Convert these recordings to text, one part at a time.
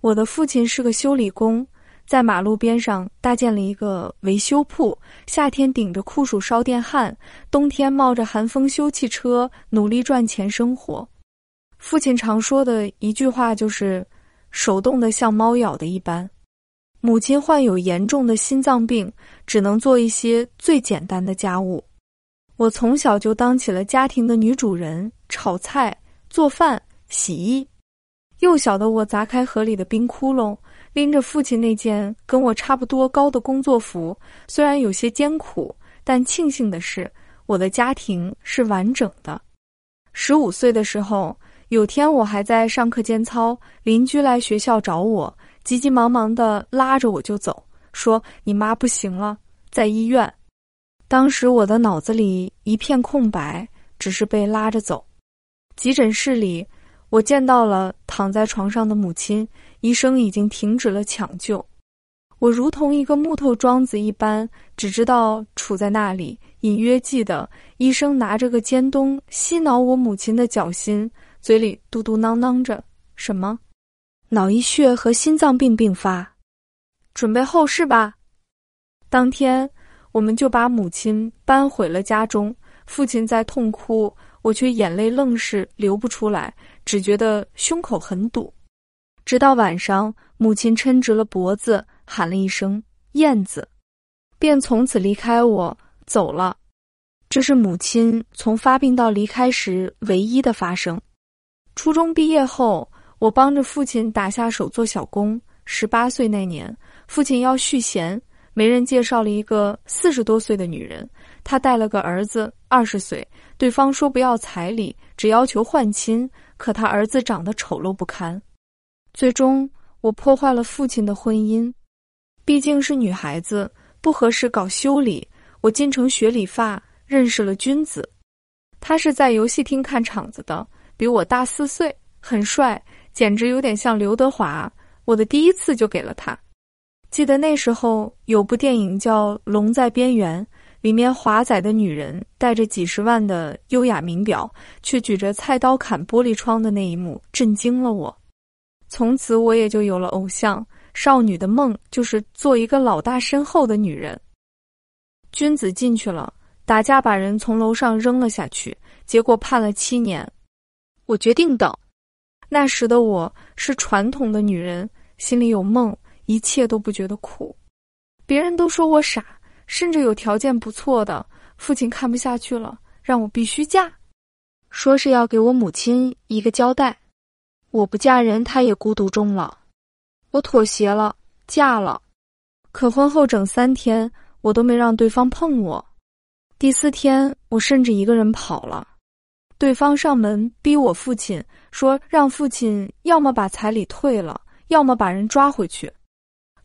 我的父亲是个修理工，在马路边上搭建了一个维修铺，夏天顶着酷暑烧电焊，冬天冒着寒风修汽车，努力赚钱生活。父亲常说的一句话就是：“手冻得像猫咬的一般。”母亲患有严重的心脏病，只能做一些最简单的家务。我从小就当起了家庭的女主人，炒菜、做饭、洗衣。幼小的我砸开河里的冰窟窿，拎着父亲那件跟我差不多高的工作服，虽然有些艰苦，但庆幸的是，我的家庭是完整的。十五岁的时候，有天我还在上课间操，邻居来学校找我。急急忙忙的拉着我就走，说：“你妈不行了，在医院。”当时我的脑子里一片空白，只是被拉着走。急诊室里，我见到了躺在床上的母亲，医生已经停止了抢救。我如同一个木头桩子一般，只知道杵在那里，隐约记得医生拿着个尖东吸挠我母亲的脚心，嘴里嘟嘟囔囔着什么。脑溢血和心脏病并发，准备后事吧。当天，我们就把母亲搬回了家中。父亲在痛哭，我却眼泪愣是流不出来，只觉得胸口很堵。直到晚上，母亲抻直了脖子，喊了一声“燕子”，便从此离开我走了。这是母亲从发病到离开时唯一的发生。初中毕业后。我帮着父亲打下手做小工。十八岁那年，父亲要续弦，媒人介绍了一个四十多岁的女人，她带了个儿子二十岁。对方说不要彩礼，只要求换亲。可他儿子长得丑陋不堪。最终，我破坏了父亲的婚姻。毕竟是女孩子，不合适搞修理。我进城学理发，认识了君子。他是在游戏厅看场子的，比我大四岁，很帅。简直有点像刘德华，我的第一次就给了他。记得那时候有部电影叫《龙在边缘》，里面华仔的女人带着几十万的优雅名表，却举着菜刀砍玻璃窗的那一幕，震惊了我。从此我也就有了偶像，少女的梦就是做一个老大身后的女人。君子进去了，打架把人从楼上扔了下去，结果判了七年。我决定等。那时的我是传统的女人，心里有梦，一切都不觉得苦。别人都说我傻，甚至有条件不错的父亲看不下去了，让我必须嫁，说是要给我母亲一个交代。我不嫁人，他也孤独终老。我妥协了，嫁了。可婚后整三天，我都没让对方碰我。第四天，我甚至一个人跑了。对方上门逼我父亲，说让父亲要么把彩礼退了，要么把人抓回去。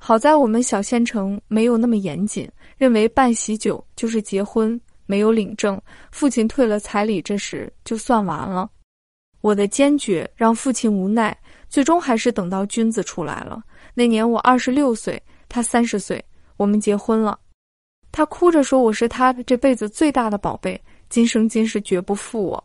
好在我们小县城没有那么严谨，认为办喜酒就是结婚，没有领证，父亲退了彩礼，这时就算完了。我的坚决让父亲无奈，最终还是等到君子出来了。那年我二十六岁，他三十岁，我们结婚了。他哭着说：“我是他这辈子最大的宝贝，今生今世绝不负我。”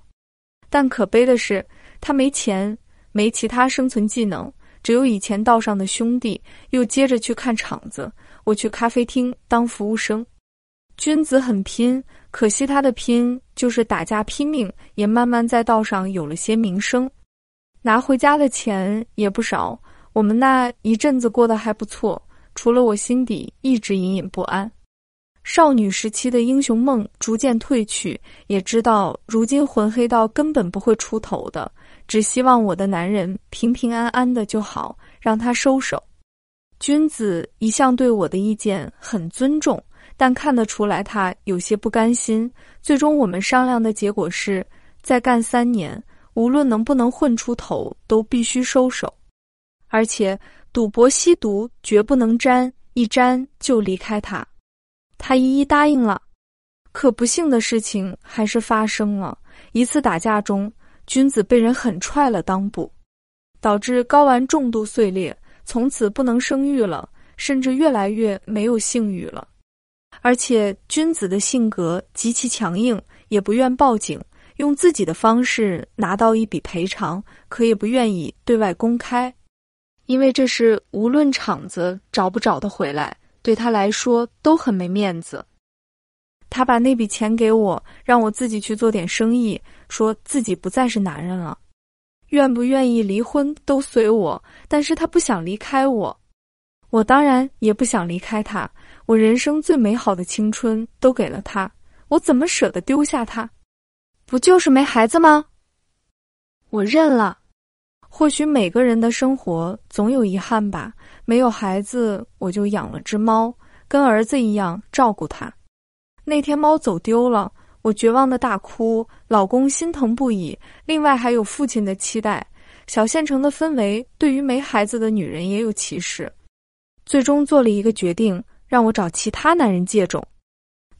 但可悲的是，他没钱，没其他生存技能，只有以前道上的兄弟。又接着去看场子，我去咖啡厅当服务生。君子很拼，可惜他的拼就是打架拼命，也慢慢在道上有了些名声，拿回家的钱也不少。我们那一阵子过得还不错，除了我心底一直隐隐不安。少女时期的英雄梦逐渐褪去，也知道如今混黑道根本不会出头的，只希望我的男人平平安安的就好，让他收手。君子一向对我的意见很尊重，但看得出来他有些不甘心。最终我们商量的结果是，再干三年，无论能不能混出头，都必须收手，而且赌博吸毒绝不能沾，一沾就离开他。他一一答应了，可不幸的事情还是发生了。一次打架中，君子被人狠踹了裆部，导致睾丸重度碎裂，从此不能生育了，甚至越来越没有性欲了。而且君子的性格极其强硬，也不愿报警，用自己的方式拿到一笔赔偿，可也不愿意对外公开。因为这是无论场子找不找得回来，对他来说都很没面子。他把那笔钱给我，让我自己去做点生意，说自己不再是男人了，愿不愿意离婚都随我，但是他不想离开我，我当然也不想离开他。我人生最美好的青春都给了他，我怎么舍得丢下他？不就是没孩子吗？我认了。或许每个人的生活总有遗憾吧。没有孩子，我就养了只猫，跟儿子一样照顾它。那天猫走丢了，我绝望的大哭，老公心疼不已。另外还有父亲的期待。小县城的氛围对于没孩子的女人也有歧视。最终做了一个决定，让我找其他男人借种。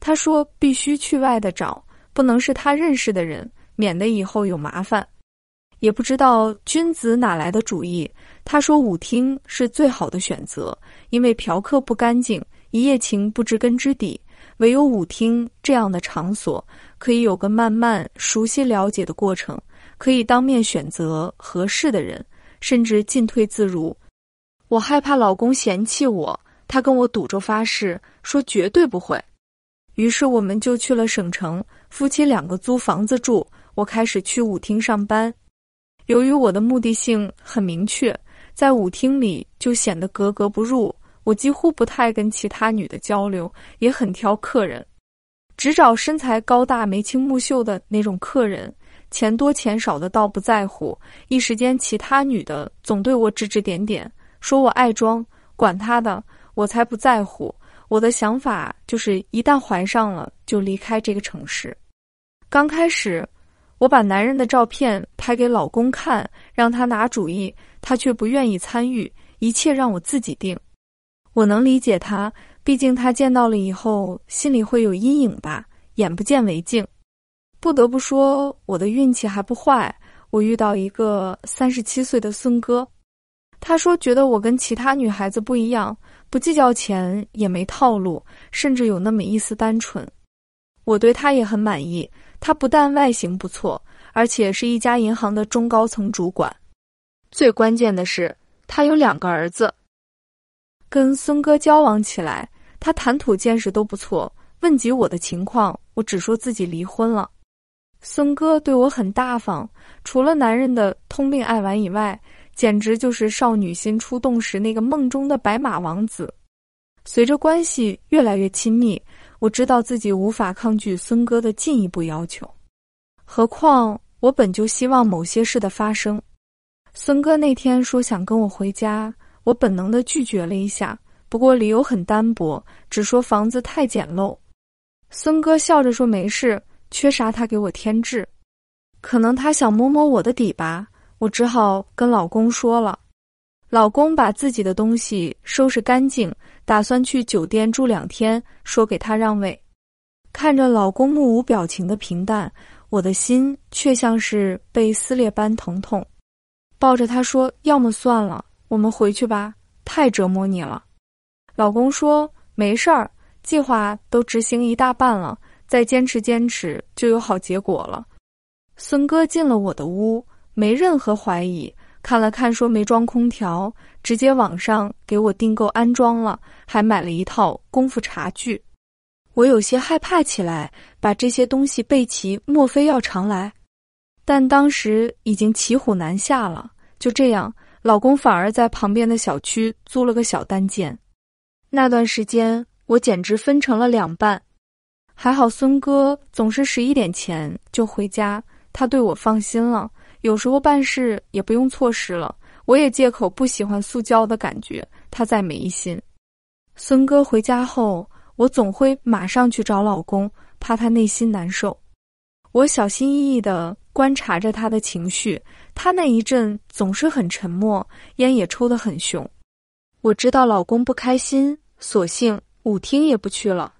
他说必须去外的找。不能是他认识的人，免得以后有麻烦。也不知道君子哪来的主意。他说舞厅是最好的选择，因为嫖客不干净，一夜情不知根知底。唯有舞厅这样的场所，可以有个慢慢熟悉了解的过程，可以当面选择合适的人，甚至进退自如。我害怕老公嫌弃我，他跟我赌咒发誓，说绝对不会。于是我们就去了省城，夫妻两个租房子住。我开始去舞厅上班。由于我的目的性很明确，在舞厅里就显得格格不入。我几乎不太跟其他女的交流，也很挑客人，只找身材高大、眉清目秀的那种客人。钱多钱少的倒不在乎。一时间，其他女的总对我指指点点，说我爱装。管他的，我才不在乎。我的想法就是，一旦怀上了，就离开这个城市。刚开始，我把男人的照片拍给老公看，让他拿主意，他却不愿意参与，一切让我自己定。我能理解他，毕竟他见到了以后，心里会有阴影吧。眼不见为净。不得不说，我的运气还不坏，我遇到一个三十七岁的孙哥。他说：“觉得我跟其他女孩子不一样，不计较钱，也没套路，甚至有那么一丝单纯。我对他也很满意。他不但外形不错，而且是一家银行的中高层主管。最关键的是，他有两个儿子。跟孙哥交往起来，他谈吐见识都不错。问及我的情况，我只说自己离婚了。孙哥对我很大方，除了男人的通病爱玩以外。”简直就是少女心出动时那个梦中的白马王子。随着关系越来越亲密，我知道自己无法抗拒孙哥的进一步要求。何况我本就希望某些事的发生。孙哥那天说想跟我回家，我本能的拒绝了一下，不过理由很单薄，只说房子太简陋。孙哥笑着说没事，缺啥他给我添置。可能他想摸摸我的底吧。我只好跟老公说了，老公把自己的东西收拾干净，打算去酒店住两天，说给他让位。看着老公目无表情的平淡，我的心却像是被撕裂般疼痛。抱着他说：“要么算了，我们回去吧，太折磨你了。”老公说：“没事儿，计划都执行一大半了，再坚持坚持就有好结果了。”孙哥进了我的屋。没任何怀疑，看了看说没装空调，直接网上给我订购安装了，还买了一套功夫茶具。我有些害怕起来，把这些东西备齐，莫非要常来？但当时已经骑虎难下了。就这样，老公反而在旁边的小区租了个小单间。那段时间，我简直分成了两半。还好孙哥总是十一点前就回家，他对我放心了。有时候办事也不用错失了，我也借口不喜欢塑胶的感觉，他再没心。孙哥回家后，我总会马上去找老公，怕他内心难受。我小心翼翼地观察着他的情绪，他那一阵总是很沉默，烟也抽得很凶。我知道老公不开心，索性舞厅也不去了，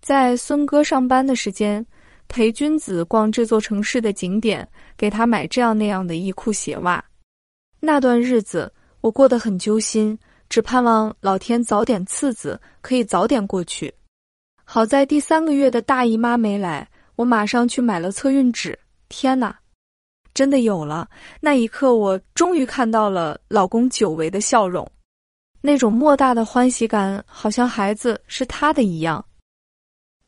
在孙哥上班的时间。陪君子逛这座城市的景点，给他买这样那样的衣裤鞋袜。那段日子我过得很揪心，只盼望老天早点赐子，可以早点过去。好在第三个月的大姨妈没来，我马上去买了测孕纸。天哪，真的有了。那一刻，我终于看到了老公久违的笑容，那种莫大的欢喜感，好像孩子是他的一样。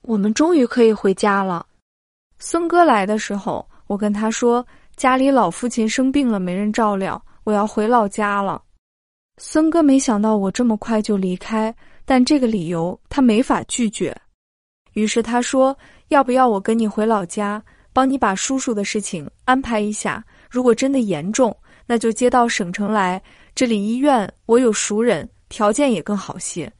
我们终于可以回家了。孙哥来的时候，我跟他说，家里老父亲生病了，没人照料，我要回老家了。孙哥没想到我这么快就离开，但这个理由他没法拒绝。于是他说：“要不要我跟你回老家，帮你把叔叔的事情安排一下？如果真的严重，那就接到省城来。这里医院我有熟人，条件也更好些。”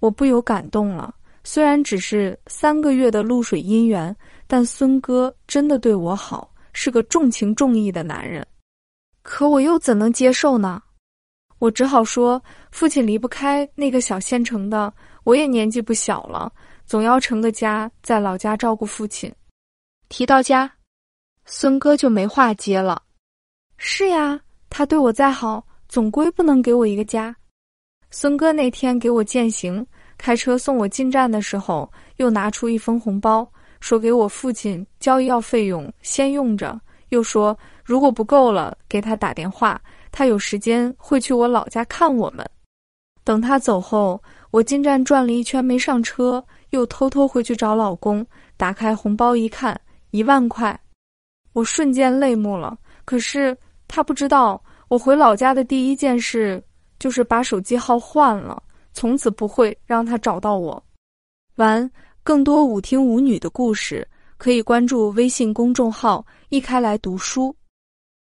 我不由感动了。虽然只是三个月的露水姻缘，但孙哥真的对我好，是个重情重义的男人。可我又怎能接受呢？我只好说，父亲离不开那个小县城的，我也年纪不小了，总要成个家，在老家照顾父亲。提到家，孙哥就没话接了。是呀，他对我再好，总归不能给我一个家。孙哥那天给我践行，开车送我进站的时候，又拿出一封红包，说给我父亲交医药费用先用着，又说如果不够了，给他打电话。他有时间会去我老家看我们。等他走后，我进站转了一圈没上车，又偷偷回去找老公。打开红包一看，一万块，我瞬间泪目了。可是他不知道，我回老家的第一件事就是把手机号换了，从此不会让他找到我。完，更多舞厅舞女的故事，可以关注微信公众号“一开来读书”。